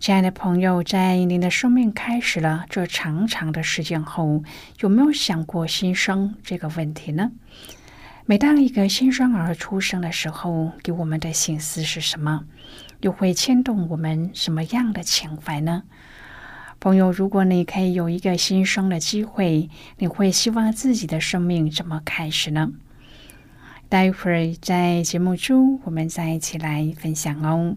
亲爱的朋友，在您的生命开始了这长长的时间后，有没有想过新生这个问题呢？每当一个新生儿出生的时候，给我们的心思是什么？又会牵动我们什么样的情怀呢？朋友，如果你可以有一个新生的机会，你会希望自己的生命怎么开始呢？待会儿在节目中，我们再一起来分享哦。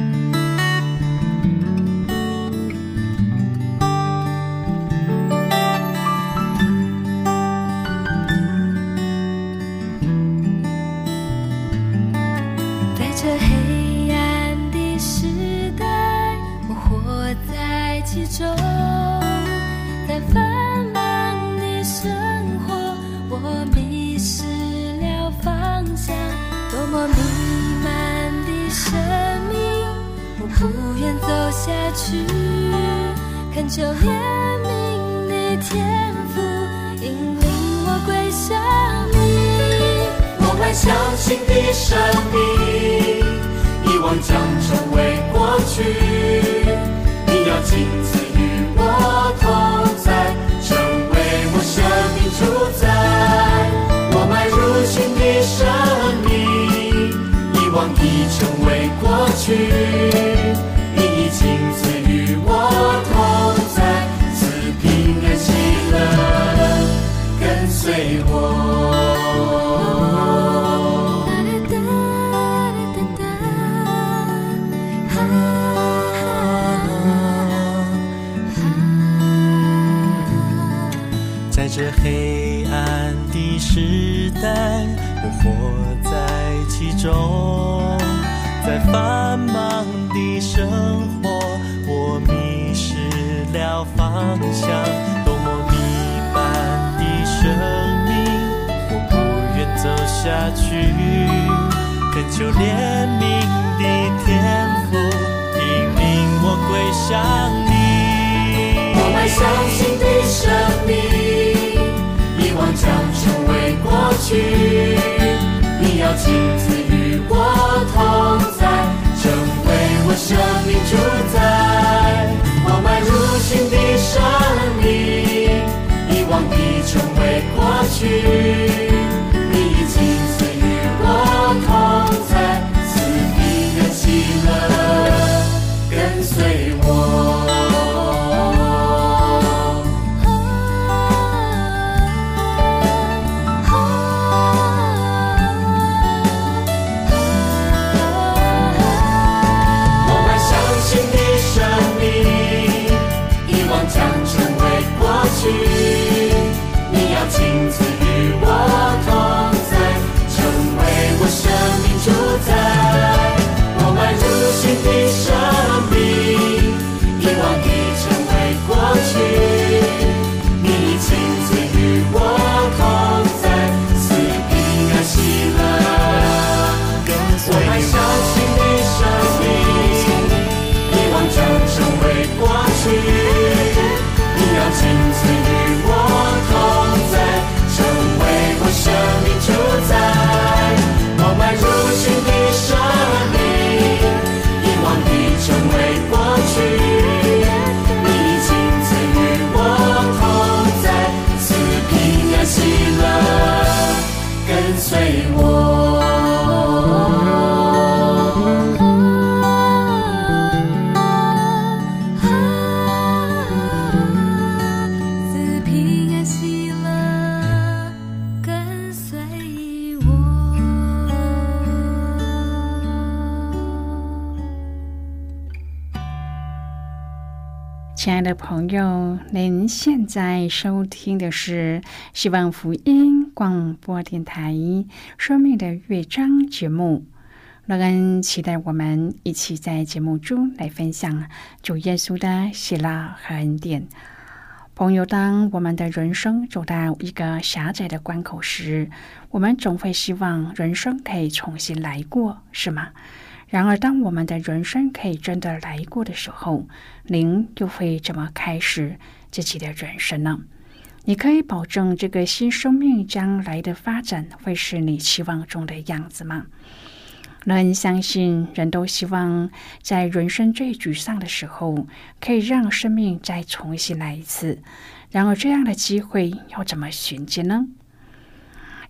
生命，我不愿走下去恳求怜悯的天赋，引领我归向你。我们相信的生命，遗忘将成为过去。你要亲自与我同在，成为我生命主宰。成为过去。在这黑暗的时代，我活在其中，在繁忙的生活，我迷失了方向。多么迷般的生命，我不愿走下去。恳求怜悯的天父，引领我归向你。我们相信的生命，将成为过去。你要亲自与。我同在，成为我生命主宰。我迈入新的生命，遗忘已成为过去。朋友，您现在收听的是希望福音广播电台《生命的乐章》节目。乐恩期待我们一起在节目中来分享主耶稣的喜乐和恩典。朋友，当我们的人生走到一个狭窄的关口时，我们总会希望人生可以重新来过，是吗？然而，当我们的人生可以真的来过的时候，您又会怎么开始自己的人生呢？你可以保证这个新生命将来的发展会是你期望中的样子吗？人相信，人都希望在人生最沮丧的时候，可以让生命再重新来一次。然而，这样的机会要怎么寻找呢？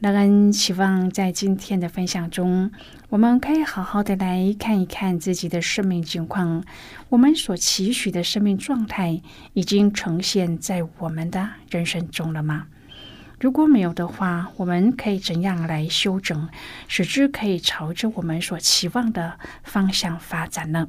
乐恩希望在今天的分享中，我们可以好好的来看一看自己的生命情况，我们所期许的生命状态已经呈现在我们的人生中了吗？如果没有的话，我们可以怎样来修整，使之可以朝着我们所期望的方向发展呢？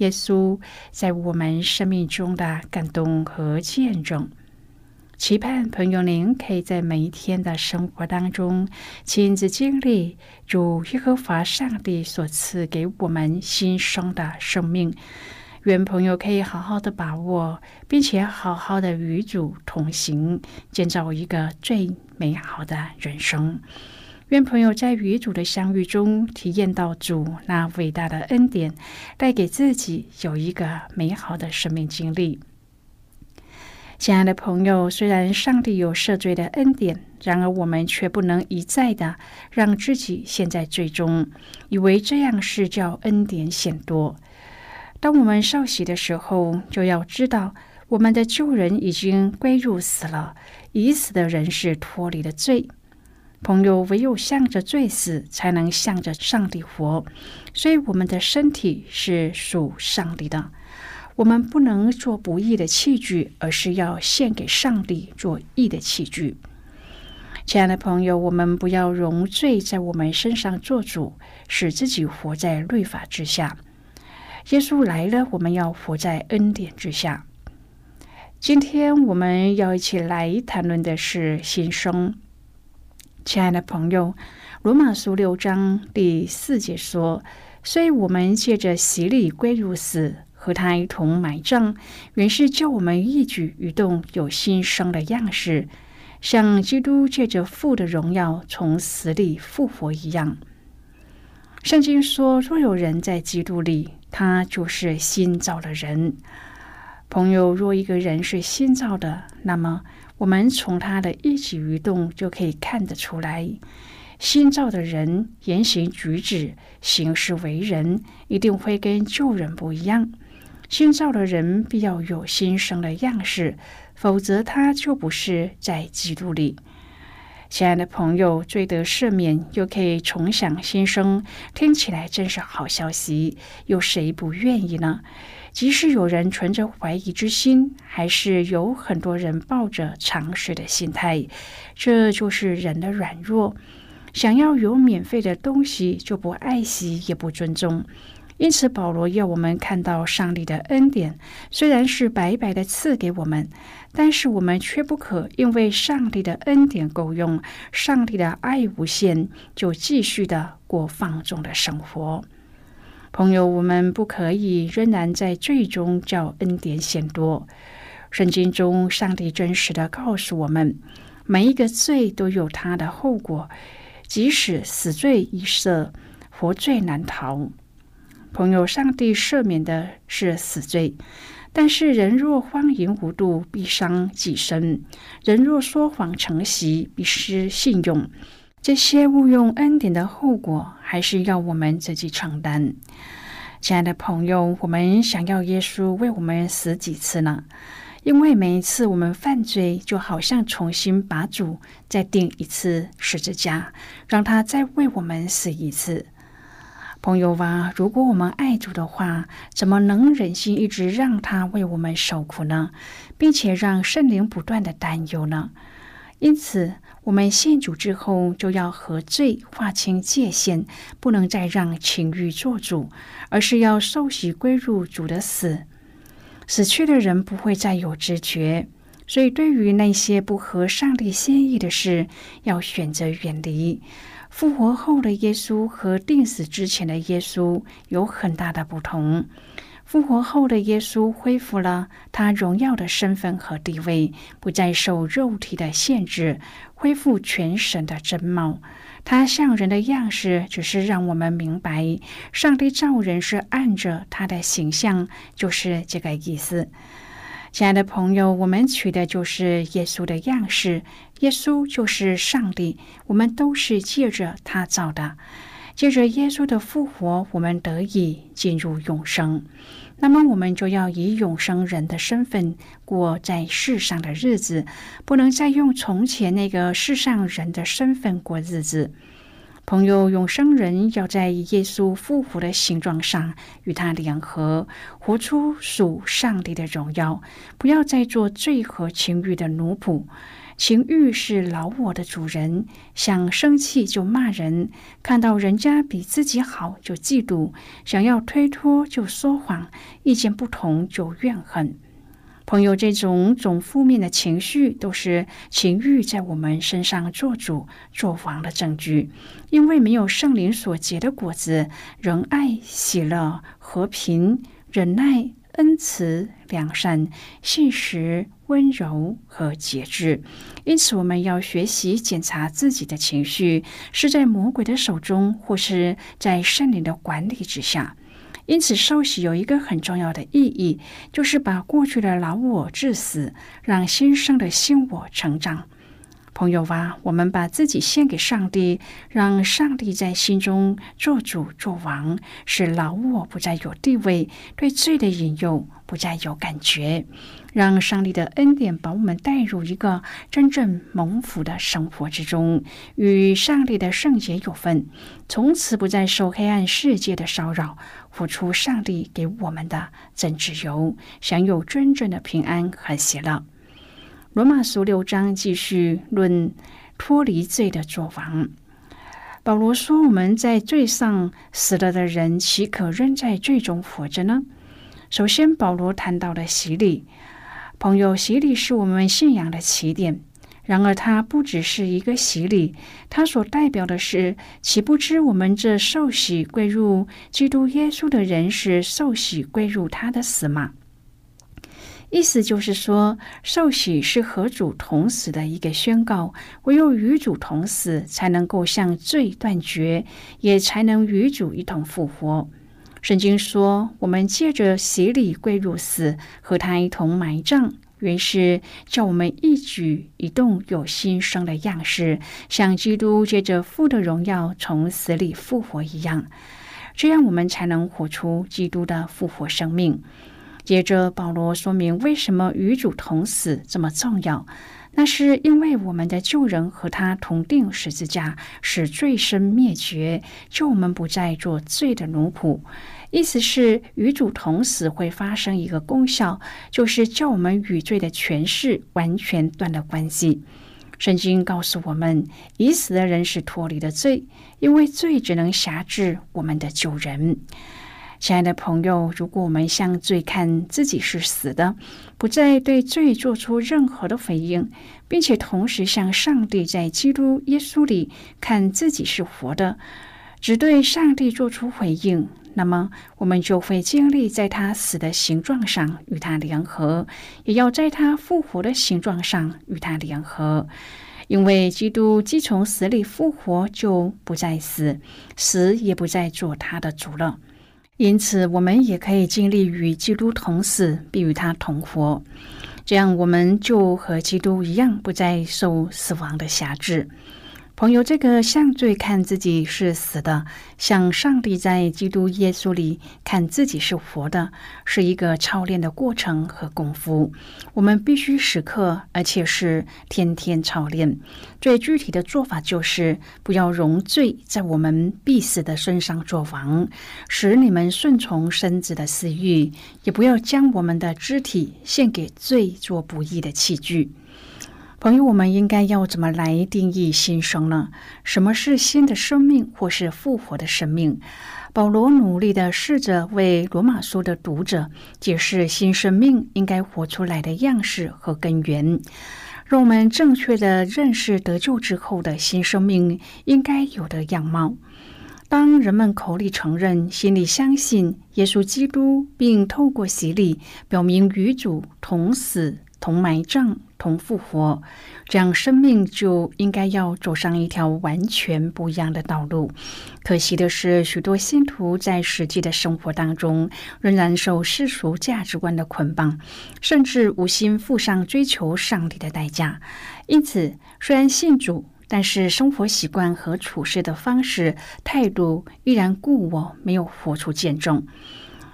耶稣在我们生命中的感动和见证，期盼朋友您可以在每一天的生活当中亲自经历主耶和华上帝所赐给我们新生的生命。愿朋友可以好好的把握，并且好好的与主同行，建造一个最美好的人生。愿朋友在与主的相遇中，体验到主那伟大的恩典，带给自己有一个美好的生命经历。亲爱的朋友，虽然上帝有赦罪的恩典，然而我们却不能一再的让自己陷在罪中，以为这样是叫恩典显多。当我们受洗的时候，就要知道我们的旧人已经归入死了，已死的人是脱离了罪。朋友，唯有向着罪死，才能向着上帝活。所以，我们的身体是属上帝的。我们不能做不义的器具，而是要献给上帝做义的器具。亲爱的朋友，我们不要容罪在我们身上做主，使自己活在律法之下。耶稣来了，我们要活在恩典之下。今天我们要一起来谈论的是新生。亲爱的朋友，《罗马书》六章第四节说：“所以我们借着洗礼归入死，和他一同埋葬，原是叫我们一举一动有新生的样式，像基督借着父的荣耀从死里复活一样。”圣经说：“若有人在基督里，他就是新造的人。”朋友，若一个人是新造的，那么。我们从他的一举一动就可以看得出来，新造的人言行举止、行事为人一定会跟旧人不一样。新造的人必要有新生的样式，否则他就不是在基督里。亲爱的朋友，罪得赦免又可以重享新生，听起来真是好消息，有谁不愿意呢？即使有人存着怀疑之心，还是有很多人抱着尝试的心态。这就是人的软弱，想要有免费的东西就不爱惜也不尊重。因此，保罗要我们看到上帝的恩典，虽然是白白的赐给我们，但是我们却不可因为上帝的恩典够用，上帝的爱无限，就继续的过放纵的生活。朋友，我们不可以仍然在最终叫恩典显多。圣经中，上帝真实的告诉我们，每一个罪都有它的后果，即使死罪已赦，活罪难逃。朋友，上帝赦免的是死罪，但是人若荒淫无度，必伤己身；人若说谎成习，必失信用。这些误用恩典的后果，还是要我们自己承担。亲爱的朋友，我们想要耶稣为我们死几次呢？因为每一次我们犯罪，就好像重新把主再钉一次十字架，让他再为我们死一次。朋友啊，如果我们爱主的话，怎么能忍心一直让他为我们受苦呢？并且让圣灵不断的担忧呢？因此，我们信主之后，就要和罪划清界限，不能再让情欲做主，而是要受洗归入主的死。死去的人不会再有知觉，所以对于那些不合上帝心意的事，要选择远离。复活后的耶稣和定死之前的耶稣有很大的不同。复活后的耶稣恢复了他荣耀的身份和地位，不再受肉体的限制，恢复全神的真貌。他像人的样式，只是让我们明白，上帝造人是按着他的形象，就是这个意思。亲爱的朋友，我们取的就是耶稣的样式，耶稣就是上帝，我们都是借着他造的。借着耶稣的复活，我们得以进入永生。那么，我们就要以永生人的身份过在世上的日子，不能再用从前那个世上人的身份过日子。朋友，永生人要在耶稣复活的形状上与他联合，活出属上帝的荣耀。不要再做罪和情欲的奴仆。情欲是老我的主人，想生气就骂人，看到人家比自己好就嫉妒，想要推脱就说谎，意见不同就怨恨。朋友，这种种负面的情绪都是情欲在我们身上做主做王的证据。因为没有圣灵所结的果子，仁爱、喜乐、和平、忍耐、恩慈、良善、信实、温柔和节制。因此，我们要学习检查自己的情绪是在魔鬼的手中，或是在圣灵的管理之下。因此，受洗有一个很重要的意义，就是把过去的老我致死，让新生的新我成长。朋友啊，我们把自己献给上帝，让上帝在心中做主做王，使老我不再有地位，对罪的引诱不再有感觉。让上帝的恩典把我们带入一个真正蒙福的生活之中，与上帝的圣洁有份，从此不再受黑暗世界的骚扰，活出上帝给我们的真自由，享有真正的平安和喜乐。罗马书六章继续论脱离罪的作王。保罗说：“我们在罪上死了的人，岂可仍在罪中活着呢？”首先，保罗谈到了洗礼。朋友，洗礼是我们信仰的起点。然而，它不只是一个洗礼，它所代表的是：岂不知我们这受洗归入基督耶稣的人，是受洗归入他的死吗？意思就是说，受洗是和主同死的一个宣告。唯有与主同死，才能够向罪断绝，也才能与主一同复活。圣经说，我们借着洗礼归入死，和他一同埋葬，原是叫我们一举一动有新生的样式，像基督借着父的荣耀从死里复活一样。这样，我们才能活出基督的复活生命。接着，保罗说明为什么与主同死这么重要。那是因为我们的旧人和他同定十字架，使罪身灭绝，救我们不再做罪的奴仆。意思是与主同死会发生一个功效，就是叫我们与罪的权势完全断了关系。圣经告诉我们，已死的人是脱离了罪，因为罪只能辖制我们的旧人。亲爱的朋友，如果我们向罪看自己是死的，不再对罪做出任何的回应，并且同时向上帝在基督耶稣里看自己是活的，只对上帝做出回应，那么我们就会经历在他死的形状上与他联合，也要在他复活的形状上与他联合。因为基督既从死里复活，就不再死，死也不再做他的主了。因此，我们也可以尽力与基督同死，并与他同活。这样，我们就和基督一样，不再受死亡的辖制。朋友，这个向罪看自己是死的，向上帝在基督耶稣里看自己是活的，是一个操练的过程和功夫。我们必须时刻，而且是天天操练。最具体的做法就是，不要容罪在我们必死的身上作王，使你们顺从身子的私欲；也不要将我们的肢体献给罪做不义的器具。朋友，我们应该要怎么来定义新生呢？什么是新的生命，或是复活的生命？保罗努力的试着为罗马书的读者解释新生命应该活出来的样式和根源，让我们正确的认识得救之后的新生命应该有的样貌。当人们口里承认、心里相信耶稣基督，并透过洗礼表明与主同死、同埋葬。同复活，这样生命就应该要走上一条完全不一样的道路。可惜的是，许多信徒在实际的生活当中仍然受世俗价值观的捆绑，甚至无心付上追求上帝的代价。因此，虽然信主，但是生活习惯和处事的方式、态度依然故我，没有活出见证。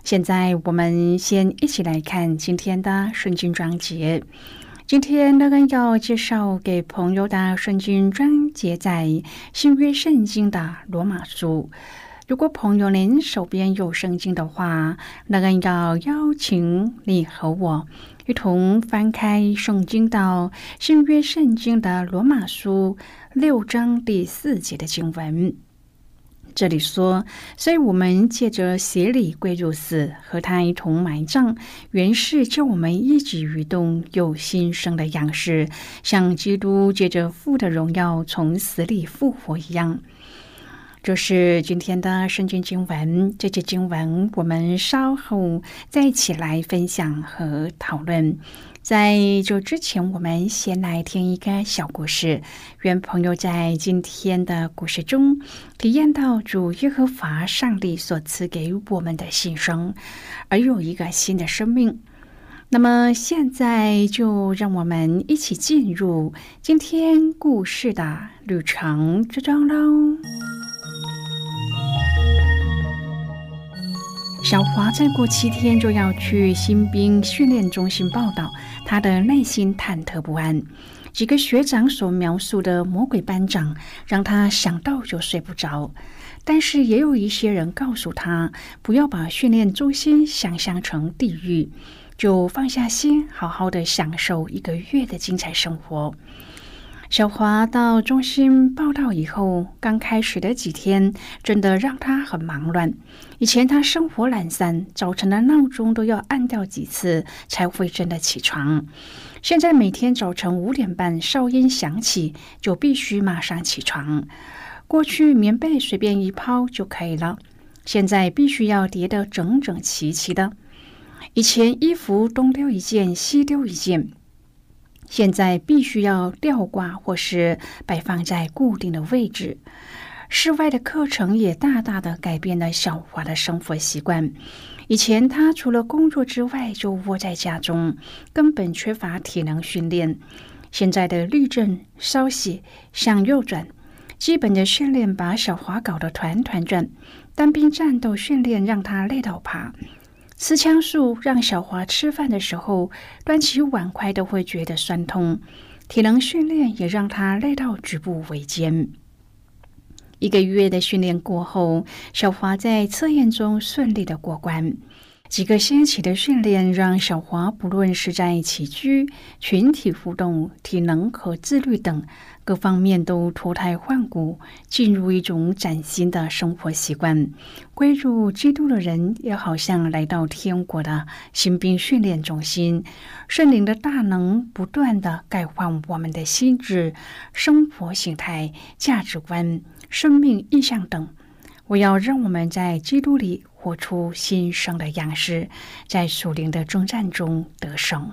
现在，我们先一起来看今天的圣经章节。今天乐恩要介绍给朋友的圣经章节在新约圣经的罗马书。如果朋友您手边有圣经的话，乐恩要邀请你和我一同翻开圣经到新约圣经的罗马书六章第四节的经文。这里说，所以我们借着洗礼归入死，和他一同埋葬，原是叫我们一举一动有新生的样式，像基督借着父的荣耀从死里复活一样。这是今天的圣经经文。这节经文我们稍后再一起来分享和讨论。在这之前，我们先来听一个小故事。愿朋友在今天的故事中体验到主耶和华上帝所赐给我们的新生，而有一个新的生命。那么，现在就让我们一起进入今天故事的旅程之中喽。小华再过七天就要去新兵训练中心报道，他的内心忐忑不安。几个学长所描述的魔鬼班长，让他想到就睡不着。但是也有一些人告诉他，不要把训练中心想象成地狱，就放下心，好好的享受一个月的精彩生活。小华到中心报道以后，刚开始的几天真的让他很忙乱。以前他生活懒散，早晨的闹钟都要按掉几次才会真的起床。现在每天早晨五点半哨音响起，就必须马上起床。过去棉被随便一抛就可以了，现在必须要叠得整整齐齐的。以前衣服东丢一件，西丢一件。现在必须要吊挂或是摆放在固定的位置。室外的课程也大大的改变了小华的生活习惯。以前他除了工作之外就窝在家中，根本缺乏体能训练。现在的立正、稍息、向右转，基本的训练把小华搞得团团转。单兵战斗训练让他累到爬。吃枪术让小华吃饭的时候端起碗筷都会觉得酸痛，体能训练也让他累到举步维艰。一个月的训练过后，小华在测验中顺利的过关。几个星期的训练让小华不论是在起居、群体互动、体能和自律等各方面都脱胎换骨，进入一种崭新的生活习惯。归入基督的人也好像来到天国的新兵训练中心，圣灵的大能不断的改换我们的心智、生活形态、价值观、生命意向等。我要让我们在基督里。活出新生的样式，在属灵的征战中得胜。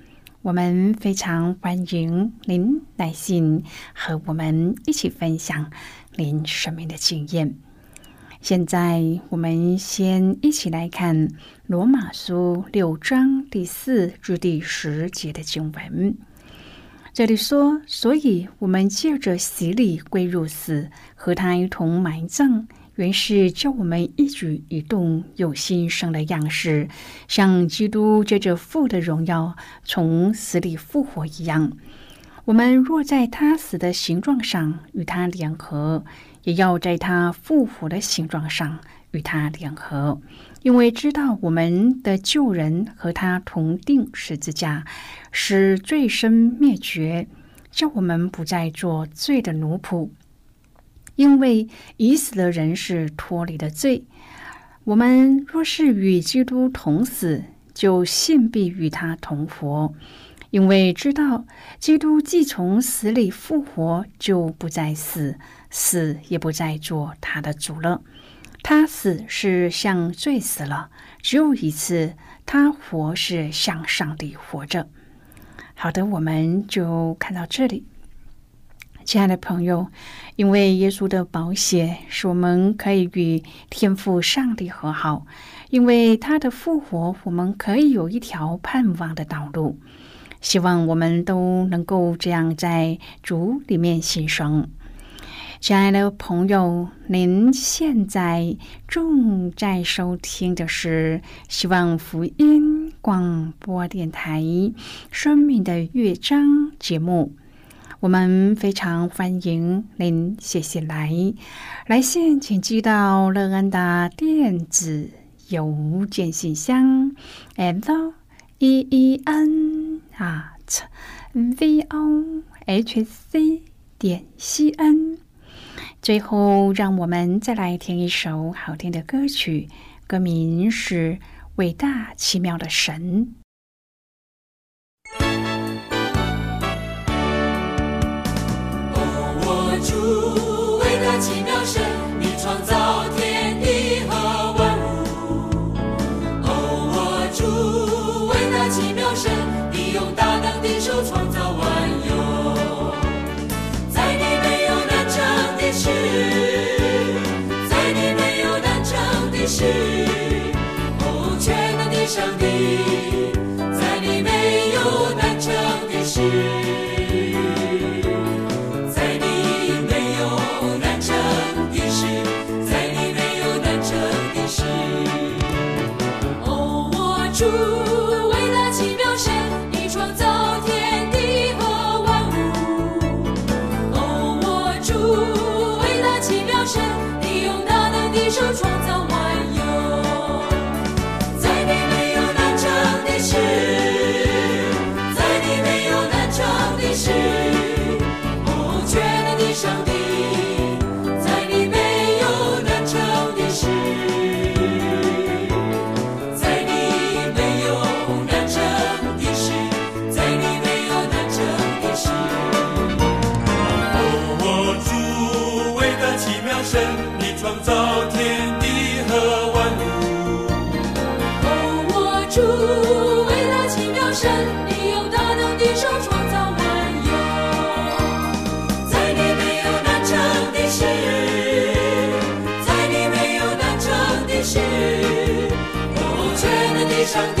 我们非常欢迎您来信和我们一起分享您生命的经验。现在，我们先一起来看《罗马书》六章第四至第十节的经文。这里说：“所以我们借着洗礼归入死，和他一同埋葬，原是叫我们一举一动有新生的样式，像基督借着父的荣耀从死里复活一样。我们若在他死的形状上与他联合。”也要在他复活的形状上与他联合，因为知道我们的旧人和他同定十字架，使罪身灭绝，叫我们不再做罪的奴仆。因为已死的人是脱离了罪。我们若是与基督同死，就信必与他同活。因为知道基督既从死里复活，就不再死，死也不再做他的主了。他死是向罪死了，只有一次；他活是向上帝活着。好的，我们就看到这里，亲爱的朋友，因为耶稣的宝血使我们可以与天父上帝和好；因为他的复活，我们可以有一条盼望的道路。希望我们都能够这样在主里面牺牲。亲爱的朋友，您现在正在收听的是希望福音广播电台《生命的乐章》节目。我们非常欢迎您写信来，来信请寄到乐安的电子邮件信箱，and e e n。at v o h c 点 c n。最后，让我们再来听一首好听的歌曲，歌名是《伟大奇妙的神》。主为那奇妙神，你创造天地和万物。哦，我主为那奇妙神，你用大能的手创造万有。在你没有难成的事，在你没有难成的事，哦，全能的上帝，在你没有难成的事。是，不觉得你上。